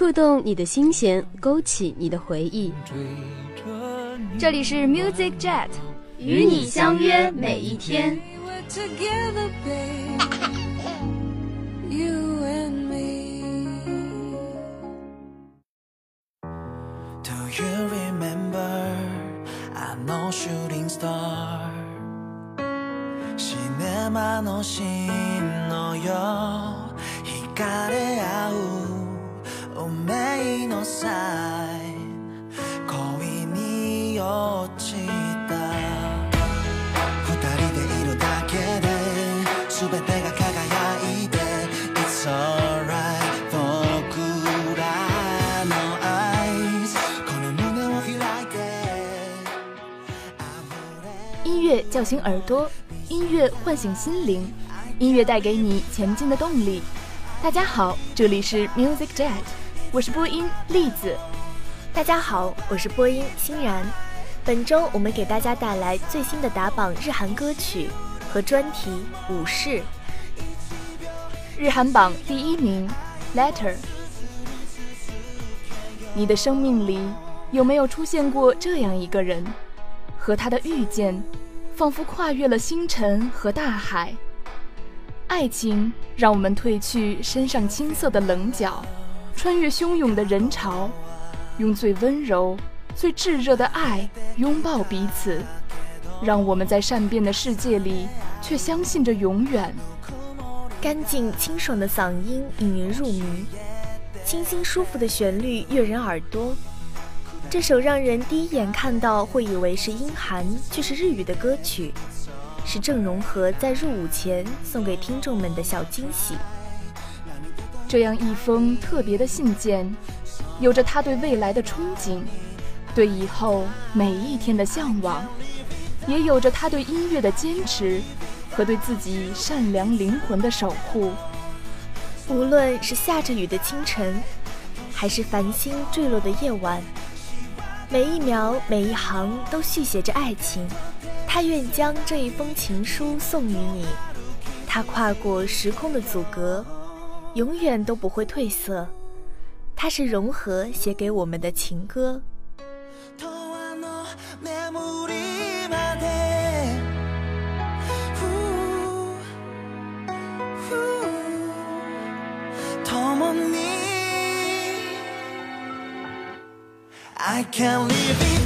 触动你的心弦，勾起你的回忆。这里是 Music Jet，与你相约每一天。の真のよ惹かれ合う運 命の際恋に落ちた二人でいるだけで全てが輝いて It's alright 僕らの eyes この胸を開いて音乐叫醒耳朵音乐唤醒心灵，音乐带给你前进的动力。大家好，这里是 Music Jet， 我是播音栗子。大家好，我是播音欣然。本周我们给大家带来最新的打榜日韩歌曲和专题武士。日韩榜第一名，Letter。你的生命里有没有出现过这样一个人？和他的遇见。仿佛跨越了星辰和大海，爱情让我们褪去身上青涩的棱角，穿越汹涌的人潮，用最温柔、最炙热的爱拥抱彼此，让我们在善变的世界里，却相信着永远。干净清爽的嗓音引人入迷，清新舒服的旋律悦人耳朵。这首让人第一眼看到会以为是英韩却是日语的歌曲，是郑容和在入伍前送给听众们的小惊喜。这样一封特别的信件，有着他对未来的憧憬，对以后每一天的向往，也有着他对音乐的坚持和对自己善良灵魂的守护。无论是下着雨的清晨，还是繁星坠落的夜晚。每一秒，每一行都续写着爱情。他愿将这一封情书送予你。他跨过时空的阻隔，永远都不会褪色。它是融合写给我们的情歌。I can't live it.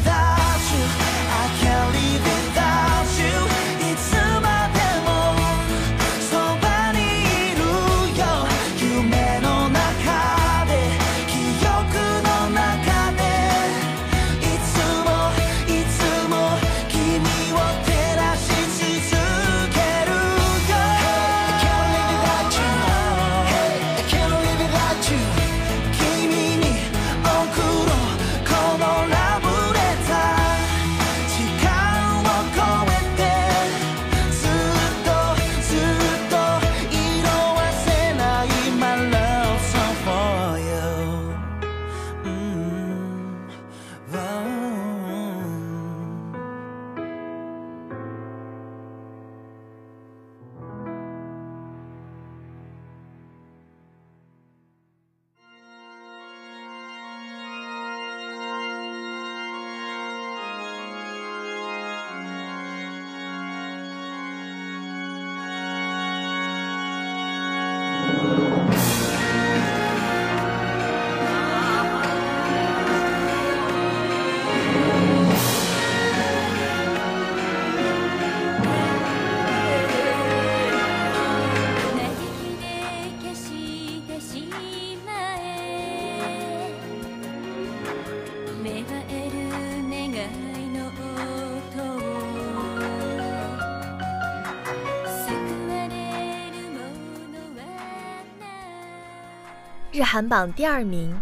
韩榜第二名，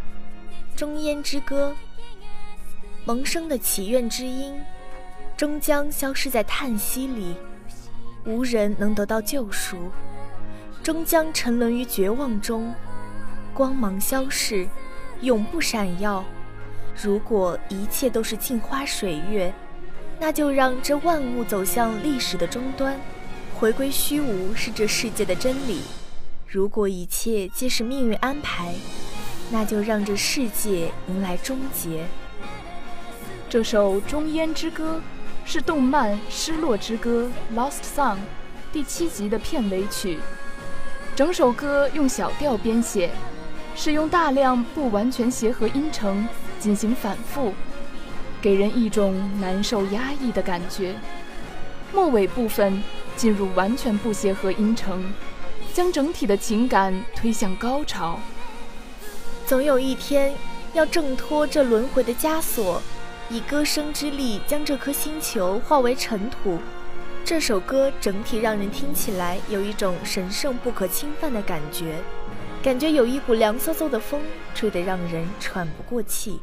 《中烟之歌》。萌生的祈愿之音，终将消失在叹息里。无人能得到救赎，终将沉沦于绝望中。光芒消逝，永不闪耀。如果一切都是镜花水月，那就让这万物走向历史的终端，回归虚无是这世界的真理。如果一切皆是命运安排，那就让这世界迎来终结。这首《终焉之歌》是动漫《失落之歌》（Lost Song） 第七集的片尾曲。整首歌用小调编写，使用大量不完全协和音程进行反复，给人一种难受压抑的感觉。末尾部分进入完全不协和音程。将整体的情感推向高潮。总有一天，要挣脱这轮回的枷锁，以歌声之力将这颗星球化为尘土。这首歌整体让人听起来有一种神圣不可侵犯的感觉，感觉有一股凉飕飕的风吹得让人喘不过气。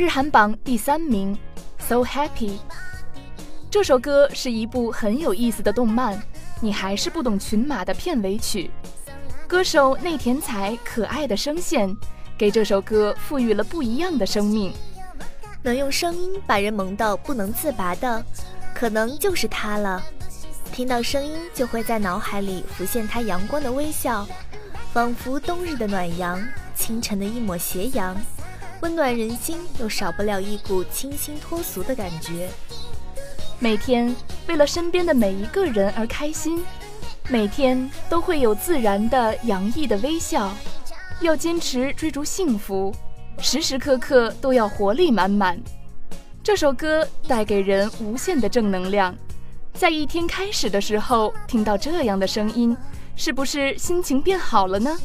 日韩榜第三名，So Happy。这首歌是一部很有意思的动漫，你还是不懂群马的片尾曲。歌手内田彩可爱的声线，给这首歌赋予了不一样的生命。能用声音把人萌到不能自拔的，可能就是他了。听到声音，就会在脑海里浮现他阳光的微笑，仿佛冬日的暖阳，清晨的一抹斜阳。温暖人心，又少不了一股清新脱俗的感觉。每天为了身边的每一个人而开心，每天都会有自然的洋溢的微笑。要坚持追逐幸福，时时刻刻都要活力满满。这首歌带给人无限的正能量，在一天开始的时候听到这样的声音，是不是心情变好了呢？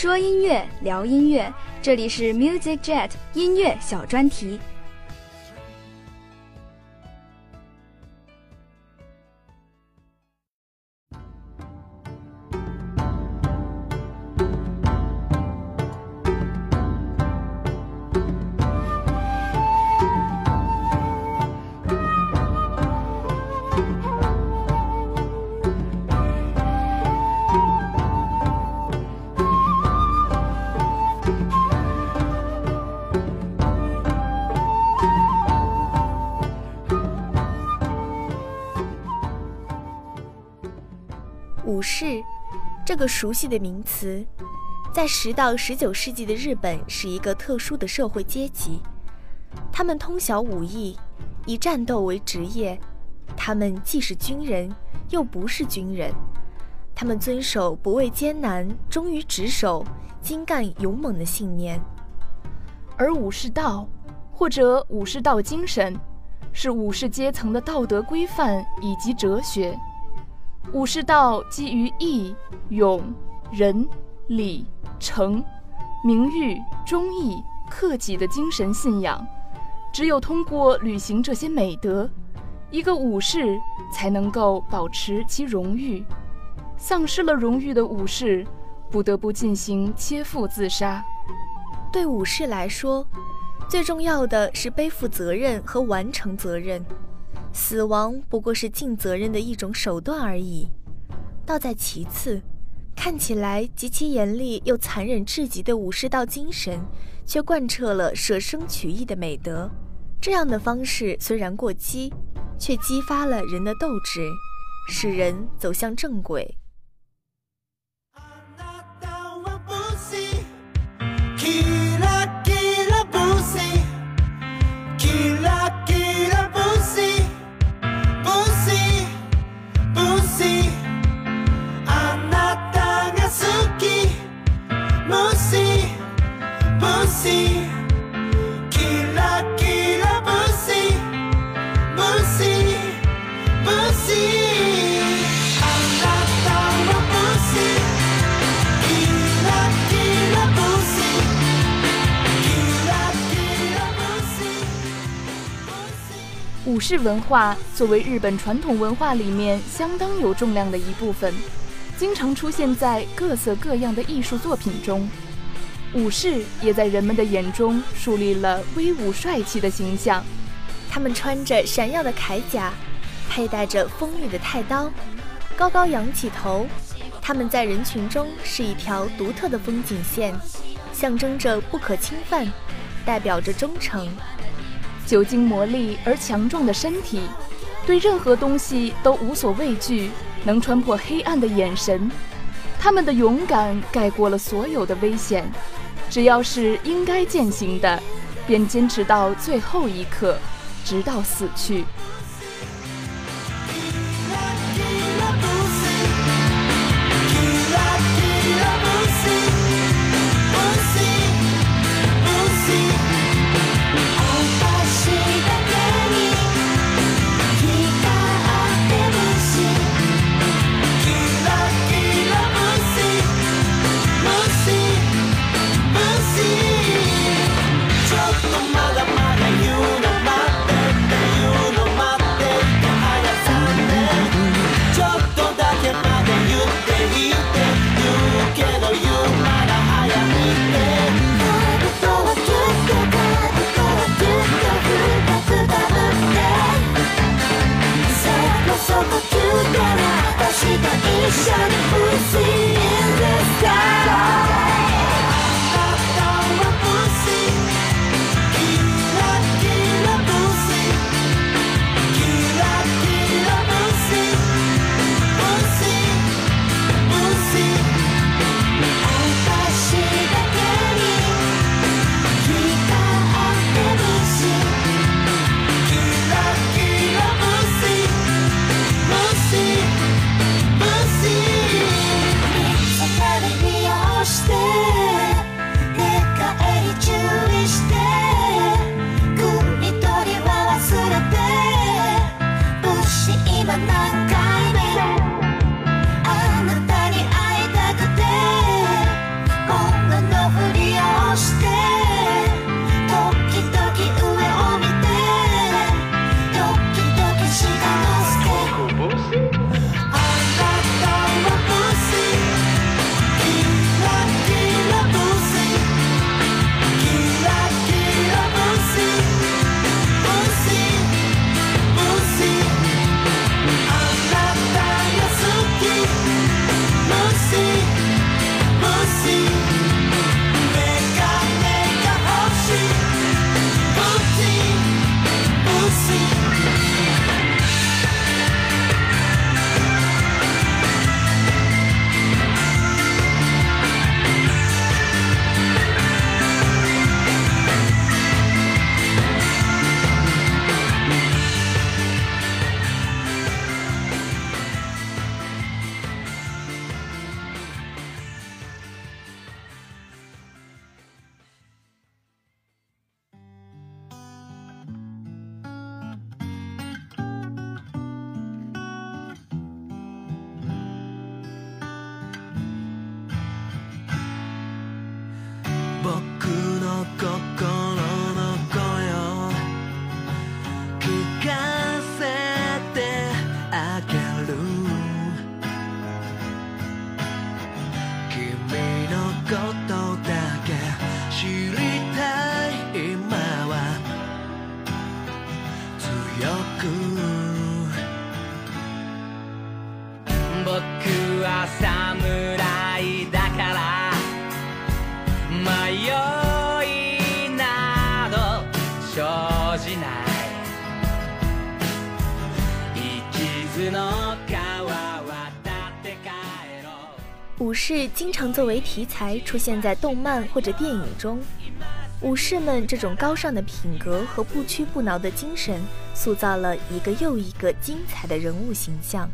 说音乐，聊音乐，这里是 Music Jet 音乐小专题。个熟悉的名词，在十到十九世纪的日本是一个特殊的社会阶级。他们通晓武艺，以战斗为职业。他们既是军人，又不是军人。他们遵守不畏艰难、忠于职守、精干勇猛的信念。而武士道，或者武士道精神，是武士阶层的道德规范以及哲学。武士道基于义、勇、仁、礼、诚、名誉、忠义、克己的精神信仰。只有通过履行这些美德，一个武士才能够保持其荣誉。丧失了荣誉的武士，不得不进行切腹自杀。对武士来说，最重要的是背负责任和完成责任。死亡不过是尽责任的一种手段而已，倒在其次。看起来极其严厉又残忍至极的武士道精神，却贯彻了舍生取义的美德。这样的方式虽然过激，却激发了人的斗志，使人走向正轨。武士文化作为日本传统文化里面相当有重量的一部分，经常出现在各色各样的艺术作品中。武士也在人们的眼中树立了威武帅气的形象。他们穿着闪耀的铠甲，佩戴着锋利的太刀，高高扬起头。他们在人群中是一条独特的风景线，象征着不可侵犯，代表着忠诚。久经磨砺而强壮的身体，对任何东西都无所畏惧，能穿破黑暗的眼神。他们的勇敢盖过了所有的危险，只要是应该践行的，便坚持到最后一刻，直到死去。僕は侍だから迷いなど生じない一途の川渡って帰ろう武士经常作为题材出现在动漫或者电影中。 武士们这种高尚的品格和不屈不挠的精神，塑造了一个又一个精彩的人物形象。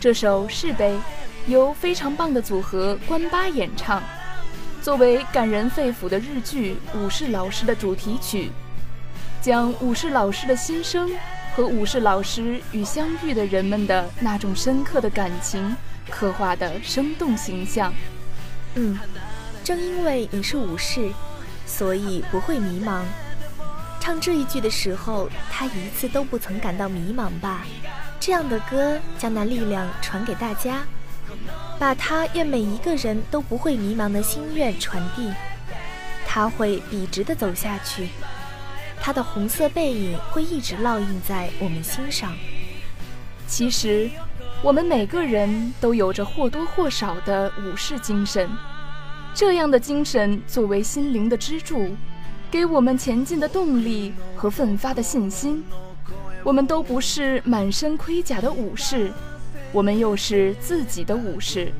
这首《是悲》由非常棒的组合关八演唱，作为感人肺腑的日剧《武士老师》的主题曲，将武士老师的心声和武士老师与相遇的人们的那种深刻的感情刻画的生动形象。嗯，正因为你是武士。所以不会迷茫。唱这一句的时候，他一次都不曾感到迷茫吧？这样的歌将那力量传给大家，把他愿每一个人都不会迷茫的心愿传递。他会笔直地走下去，他的红色背影会一直烙印在我们心上。其实，我们每个人都有着或多或少的武士精神。这样的精神作为心灵的支柱，给我们前进的动力和奋发的信心。我们都不是满身盔甲的武士，我们又是自己的武士。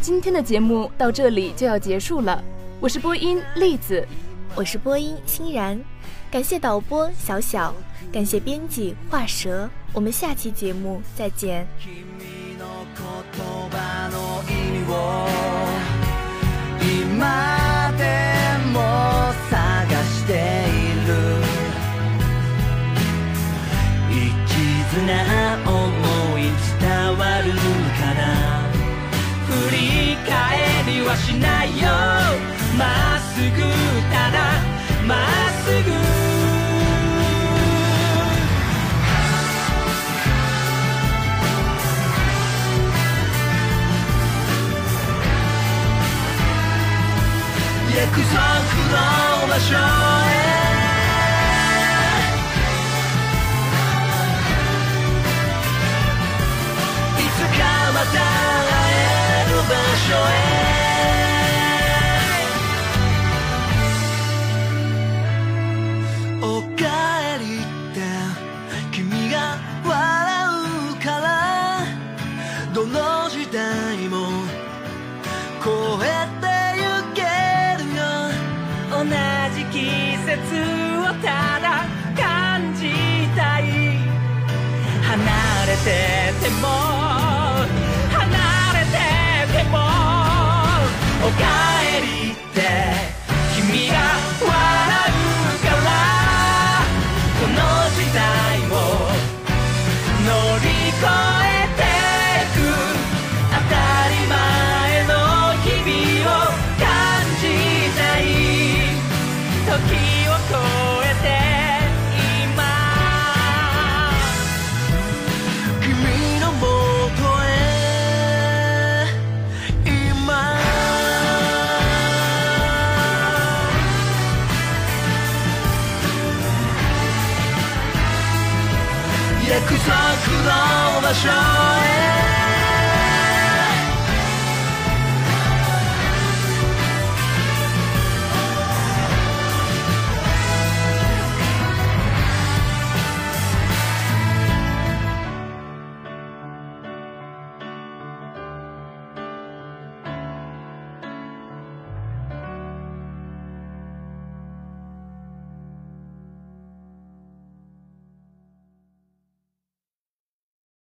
今天的节目到这里就要结束了，我是播音栗子，我是播音欣然，感谢导播小小，感谢编辑画蛇，我们下期节目再见。今でも探している。一絆思い伝わるかな。振り返りはしないよ。まっすぐただまっすぐ。いつかまた会える場所へ。おかえりって君が笑うから。どの時代も声てても。離れてても。おかえり。show.